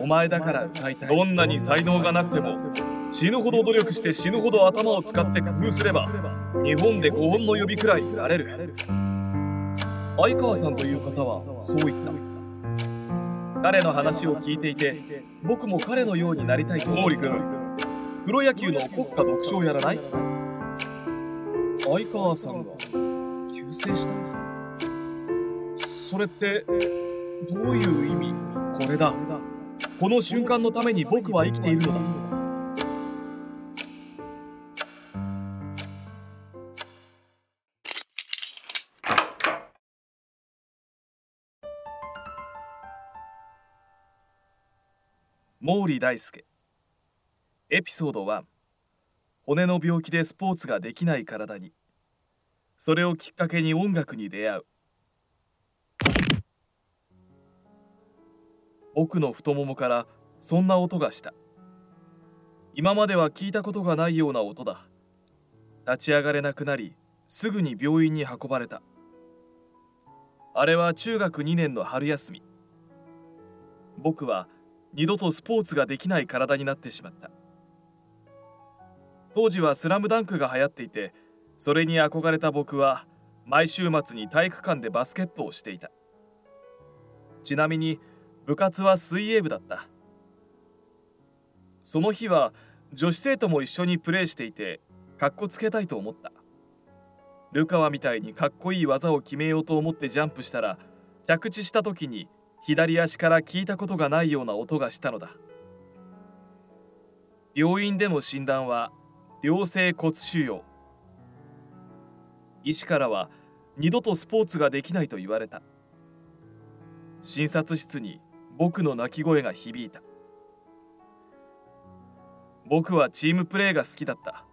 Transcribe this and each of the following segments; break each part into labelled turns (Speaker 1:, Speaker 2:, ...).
Speaker 1: お前だから歌いたいどんなに才能がなくても死ぬほど努力して死ぬほど頭を使って工夫すれば日本で5本の指くらいなれる。相川さんという方はそう言った。彼の話を聞いていて僕も彼のようになりたいと毛利君プロ野球の国家独唱やらない？相川さんが急戦したそれってどういう意味？これだ。この瞬間のために僕は生きているのだ。毛利大輔。エピソード1骨の病気でスポーツができない体に。それをきっかけに音楽に出会う。僕の太ももからそんな音がした。今までは聞いたことがないような音だ。立ち上がれなくなりすぐに病院に運ばれた。あれは中学2年の春休み。僕は二度とスポーツができない体になってしまった。当時はスラムダンクが流行っていてそれに憧れた僕は毎週末に体育館でバスケットをしていた。ちなみに部活は水泳部だった。その日は女子生徒も一緒にプレーしていてかっこつけたいと思った。ルカワみたいにかっこいい技を決めようと思ってジャンプしたら着地した時に左足から聞いたことがないような音がしたのだ。病院での診断は良性骨腫瘍医師からは二度とスポーツができないと言われた。診察室に僕の泣き声が響いた。僕はチームプレーが好きだった。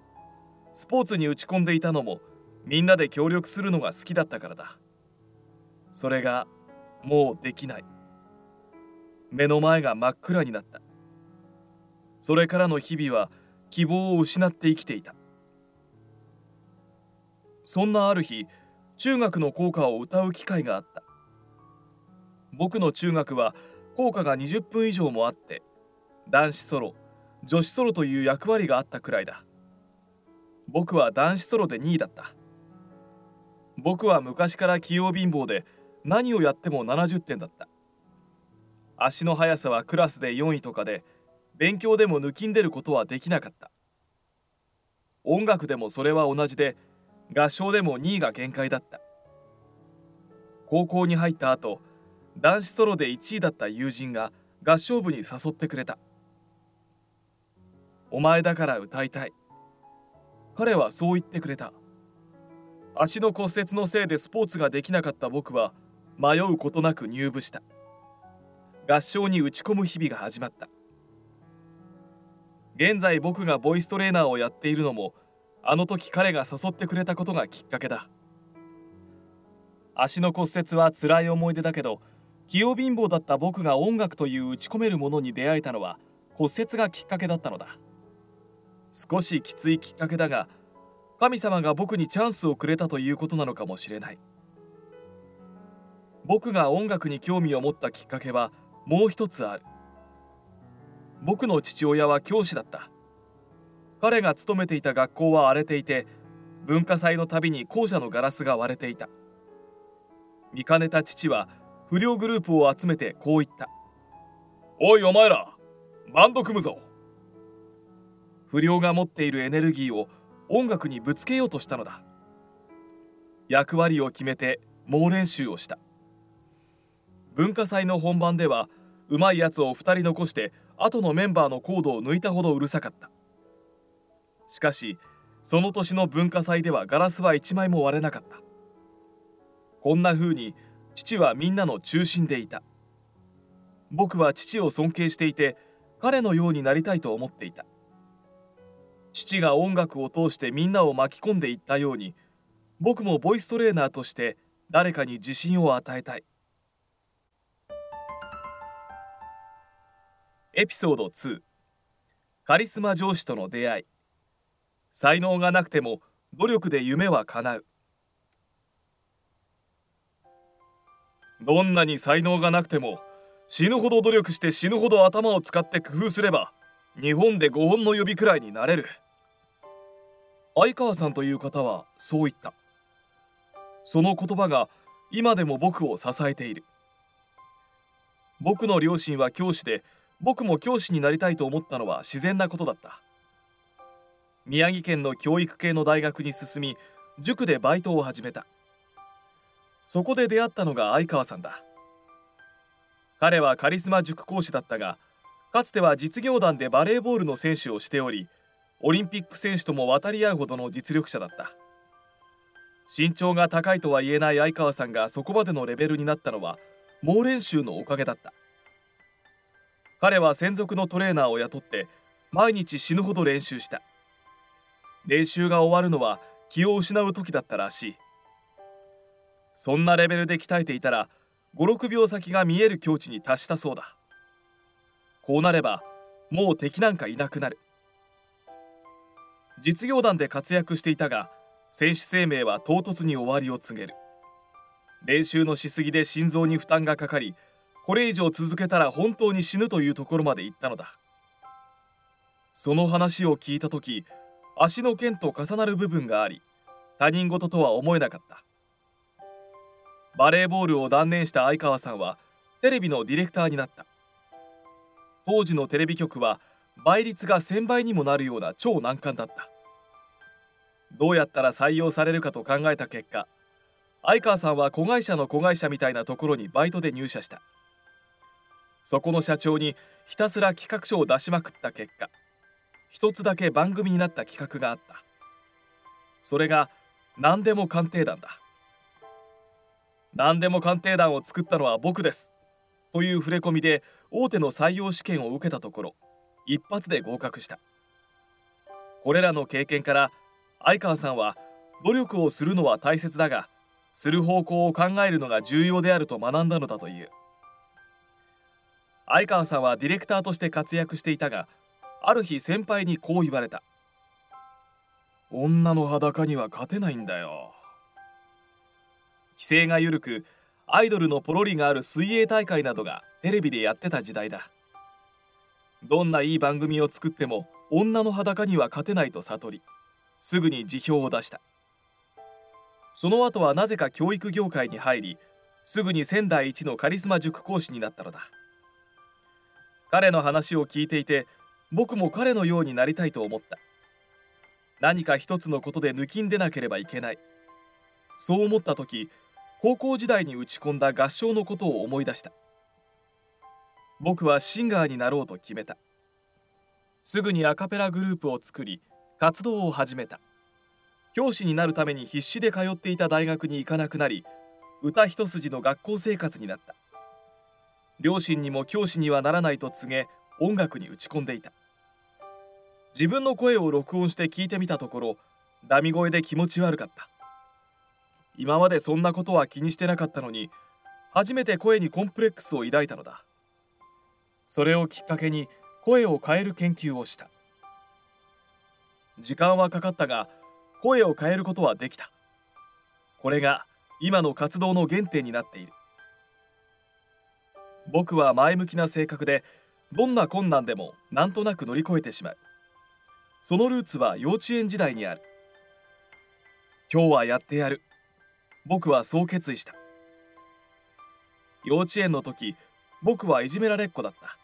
Speaker 1: スポーツに打ち込んでいたのもみんなで協力するのが好きだったからだ。それがもうできない。目の前が真っ暗になった。それからの日々は希望を失って生きていた。そんなある日中学の校歌を歌う機会があった。僕の中学は校歌が20分以上もあって男子ソロ女子ソロという役割があったくらいだ。僕は男子ソロで2位だった。僕は昔から器用貧乏で何をやっても70点だった。足の速さはクラスで4位とかで勉強でも抜きんでることはできなかった。音楽でもそれは同じで合唱でも2位が限界だった。高校に入った後男子ソロで1位だった友人が合唱部に誘ってくれた。お前だから歌いたい。彼はそう言ってくれた。足の骨折のせいでスポーツができなかった僕は迷うことなく入部した。合唱に打ち込む日々が始まった。現在僕がボイストレーナーをやっているのもあの時彼が誘ってくれたことがきっかけだ。足の骨折は辛い思い出だけど器用貧乏だった僕が音楽という打ち込めるものに出会えたのは骨折がきっかけだったのだ。少しきついきっかけだが神様が僕にチャンスをくれたということなのかもしれない。僕が音楽に興味を持ったきっかけはもう一つある。僕の父親は教師だった。彼が勤めていた学校は荒れていて文化祭のたびに校舎のガラスが割れていた。見かねた父は不良グループを集めてこう言った「おいお前らバンド組むぞ!」不良が持っているエネルギーを音楽にぶつけようとしたのだ。役割を決めて猛練習をした。文化祭の本番ではうまいやつを2人残して後のメンバーのコードを抜いたほどうるさかった。しかしその年の文化祭ではガラスは1枚も割れなかった。こんな風に父はみんなの中心でいた。僕は父を尊敬していて彼のようになりたいと思っていた。父が音楽を通してみんなを巻き込んでいったように僕もボイストレーナーとして誰かに自信を与えたい。エピソード2カリスマ上司との出会い。才能がなくても努力で夢は叶う。どんなに才能がなくても死ぬほど努力して死ぬほど頭を使って工夫すれば日本で5本の指くらいになれる。相川さんという方はそう言った。その言葉が今でも僕を支えている。僕の両親は教師で僕も教師になりたいと思ったのは自然なことだった。宮城県の教育系の大学に進み塾でバイトを始めた。そこで出会ったのが相川さんだ。彼はカリスマ塾講師だったがかつては実業団でバレーボールの選手をしておりオリンピック選手とも渡り合うほどの実力者だった。身長が高いとは言えない相川さんがそこまでのレベルになったのは猛練習のおかげだった。彼は専属のトレーナーを雇って毎日死ぬほど練習した。練習が終わるのは気を失う時だったらしい。そんなレベルで鍛えていたら56秒先が見える境地に達したそうだ。こうなればもう敵なんかいなくなる。実業団で活躍していたが選手生命は唐突に終わりを告げる。練習のしすぎで心臓に負担がかかりこれ以上続けたら本当に死ぬというところまで行ったのだ。その話を聞いた時足の腱と重なる部分があり他人事とは思えなかった。バレーボールを断念した相川さんはテレビのディレクターになった。当時のテレビ局は倍率が1000倍にもなるような超難関だった。どうやったら採用されるかと考えた結果相川さんは子会社の子会社みたいなところにバイトで入社した。そこの社長にひたすら企画書を出しまくった結果一つだけ番組になった企画があった。それが何でも鑑定団だ。何でも鑑定団を作ったのは僕です。という触れ込みで大手の採用試験を受けたところ一発で合格した。これらの経験から相川さんは努力をするのは大切だがする方向を考えるのが重要であると学んだのだという。相川さんはディレクターとして活躍していたがある日先輩にこう言われた女の裸には勝てないんだよ。規制が緩くアイドルのポロリがある水泳大会などがテレビでやってた時代だ。どんないい番組を作っても女の裸には勝てないと悟りすぐに辞表を出した。その後はなぜか教育業界に入りすぐに仙台一のカリスマ塾講師になったのだ。彼の話を聞いていて僕も彼のようになりたいと思った。何か一つのことで抜きんでなければいけない。そう思った時高校時代に打ち込んだ合唱のことを思い出した。僕はシンガーになろうと決めた。すぐにアカペラグループを作り活動を始めた。教師になるために必死で通っていた大学に行かなくなり歌一筋の学校生活になった。両親にも教師にはならないと告げ音楽に打ち込んでいた。自分の声を録音して聞いてみたところダミ声で気持ち悪かった。今までそんなことは気にしてなかったのに初めて声にコンプレックスを抱いたのだ。それをきっかけに声を変える研究をした。時間はかかったが声を変えることはできた。これが今の活動の原点になっている。僕は前向きな性格でどんな困難でもなんとなく乗り越えてしまう。そのルーツは幼稚園時代にある。今日はやってやる。僕はそう決意した。幼稚園の時僕はいじめられっ子だった。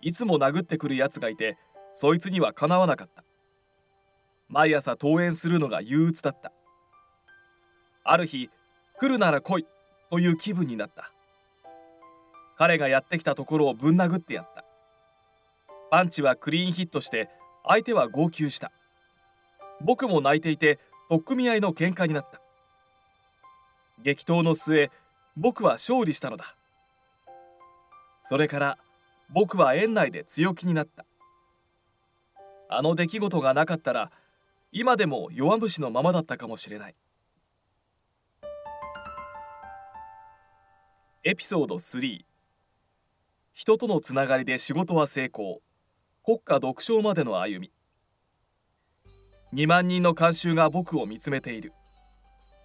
Speaker 1: いつも殴ってくるやつがいてそいつにはかなわなかった。毎朝登園するのが憂鬱だった。ある日来るなら来いという気分になった。彼がやってきたところをぶん殴ってやった。パンチはクリーンヒットして相手は号泣した。僕も泣いていて取っ組み合いの喧嘩になった。激闘の末僕は勝利したのだ。それから僕は園内で強気になった。あの出来事がなかったら今でも弱虫のままだったかもしれない。エピソード3人とのつながりで仕事は成功。国家独唱までの歩み。2万人の観衆が僕を見つめている。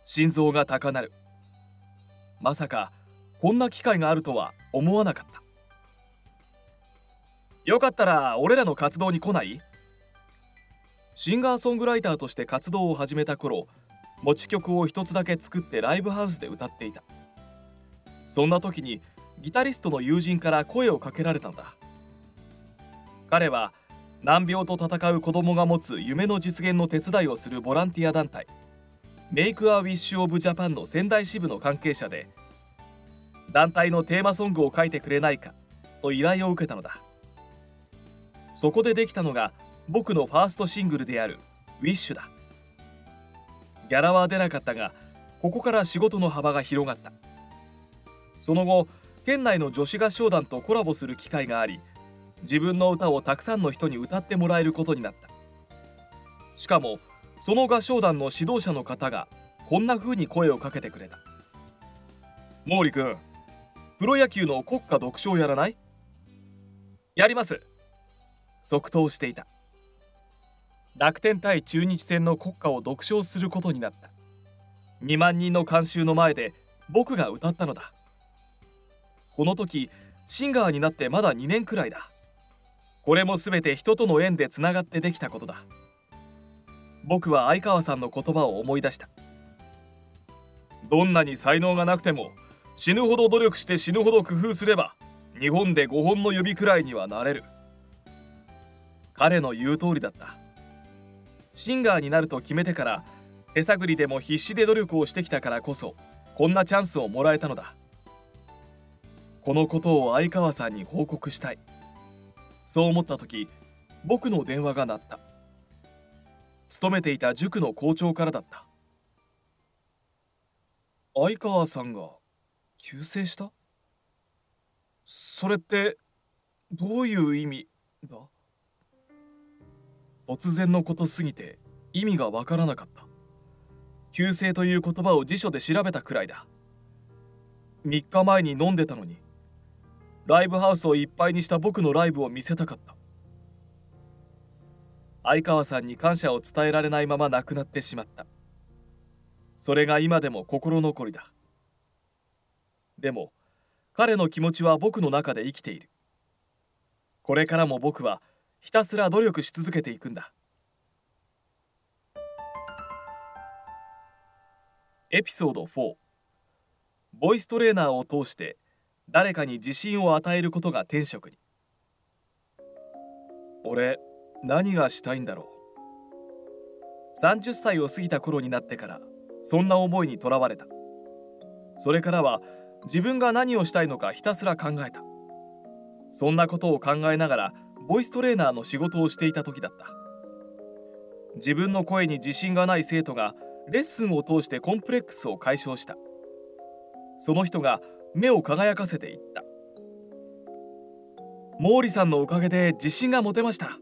Speaker 1: 心臓が高鳴る。まさかこんな機会があるとは思わなかった。よかったら俺らの活動に来ない？シンガーソングライターとして活動を始めた頃持ち曲を一つだけ作ってライブハウスで歌っていた。そんな時にギタリストの友人から声をかけられたんだ。彼は難病と闘う子供が持つ夢の実現の手伝いをするボランティア団体。 Make-A-Wish of Japan の仙台支部の関係者で団体のテーマソングを書いてくれないかと依頼を受けたのだ。そこでできたのが僕のファーストシングルである「 Wish だ。ギャラは出なかったがここから仕事の幅が広がった。その後県内の女子合唱団とコラボする機会があり自分の歌をたくさんの人に歌ってもらえることになった。しかもその合唱団の指導者の方がこんな風に声をかけてくれた。毛利君プロ野球の国家独唱やらない？やります。即答していた。楽天対中日戦の国歌を独唱することになった。2万人の観衆の前で僕が歌ったのだ。この時シンガーになってまだ2年くらいだ。これも全て人との縁でつながってできたことだ。僕は相川さんの言葉を思い出した。どんなに才能がなくても死ぬほど努力して死ぬほど工夫すれば日本で5本の指くらいにはなれる。彼の言う通りだった。シンガーになると決めてから手探りでも必死で努力をしてきたからこそこんなチャンスをもらえたのだ。このことを相川さんに報告したい。そう思った時僕の電話が鳴った。勤めていた塾の校長からだった。相川さんが急逝した？それってどういう意味だ？突然のことすぎて意味がわからなかった。急性という言葉を辞書で調べたくらいだ。3日前に飲んでたのにライブハウスをいっぱいにした僕のライブを見せたかった。相川さんに感謝を伝えられないまま亡くなってしまった。それが今でも心残りだ。でも彼の気持ちは僕の中で生きている。これからも僕はひたすら努力し続けていくんだ。エピソード4ボイストレーナーを通して誰かに自信を与えることが天職に。俺何がしたいんだろう。30歳を過ぎた頃になってからそんな思いにとらわれた。それからは自分が何をしたいのかひたすら考えた。そんなことを考えながらボイストレーナーの仕事をしていた時だった。自分の声に自信がない生徒がレッスンを通してコンプレックスを解消した。その人が目を輝かせていった。毛利さんのおかげで自信が持てました。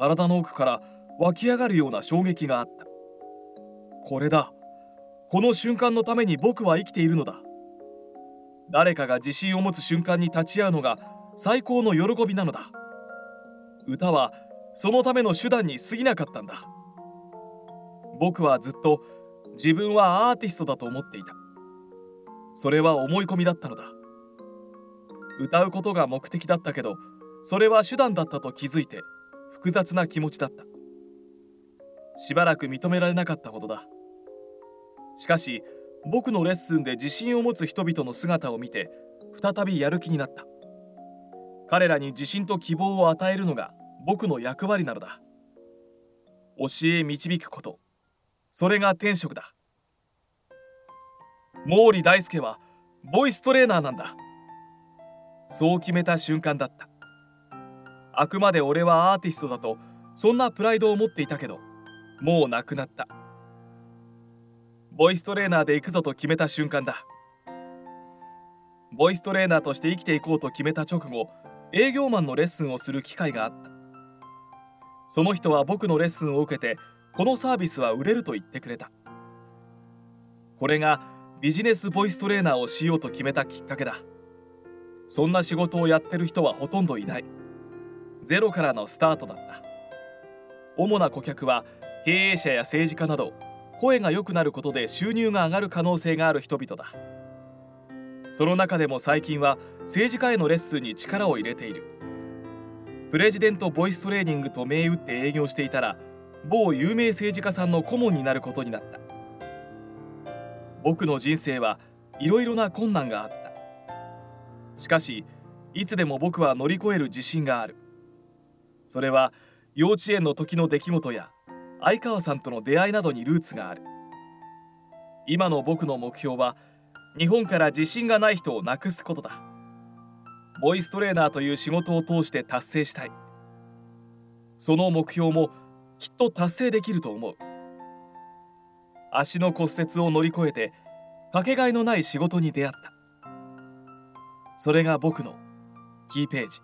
Speaker 1: 体の奥から湧き上がるような衝撃があった。これだ。この瞬間のために僕は生きているのだ。誰かが自信を持つ瞬間に立ち会うのが最高の喜びなのだ。歌はそのための手段に過ぎなかったんだ。僕はずっと自分はアーティストだと思っていた。それは思い込みだったのだ。歌うことが目的だったけどそれは手段だったと気づいて複雑な気持ちだった。しばらく認められなかったほどだ。しかし僕のレッスンで自信を持つ人々の姿を見て再びやる気になった。彼らに自信と希望を与えるのが僕の役割なのだ。教え導くこと。それが天職だ。毛利大輔はボイストレーナーなんだ。そう決めた瞬間だった。あくまで俺はアーティストだとそんなプライドを持っていたけどもうなくなった。ボイストレーナーで行くぞと決めた瞬間だ。ボイストレーナーとして生きていこうと決めた直後営業マンのレッスンをする機会があった。その人は僕のレッスンを受けてこのサービスは売れると言ってくれた。これがビジネスボイストレーナーをしようと決めたきっかけだ。そんな仕事をやってる人はほとんどいない。ゼロからのスタートだった。主な顧客は経営者や政治家など声が良くなることで収入が上がる可能性がある人々だ。その中でも最近は政治家へのレッスンに力を入れている。プレジデントボイストレーニングと銘打って営業していたら某有名政治家さんの顧問になることになった。僕の人生はいろいろな困難があった。しかしいつでも僕は乗り越える自信がある。それは幼稚園の時の出来事や相川さんとの出会いなどにルーツがある。今の僕の目標は日本から自信がない人をなくすことだ。ボイストレーナーという仕事を通して達成したい。その目標もきっと達成できると思う。足の骨折を乗り越えてかけがえのない仕事に出会った。それが僕のキーページ。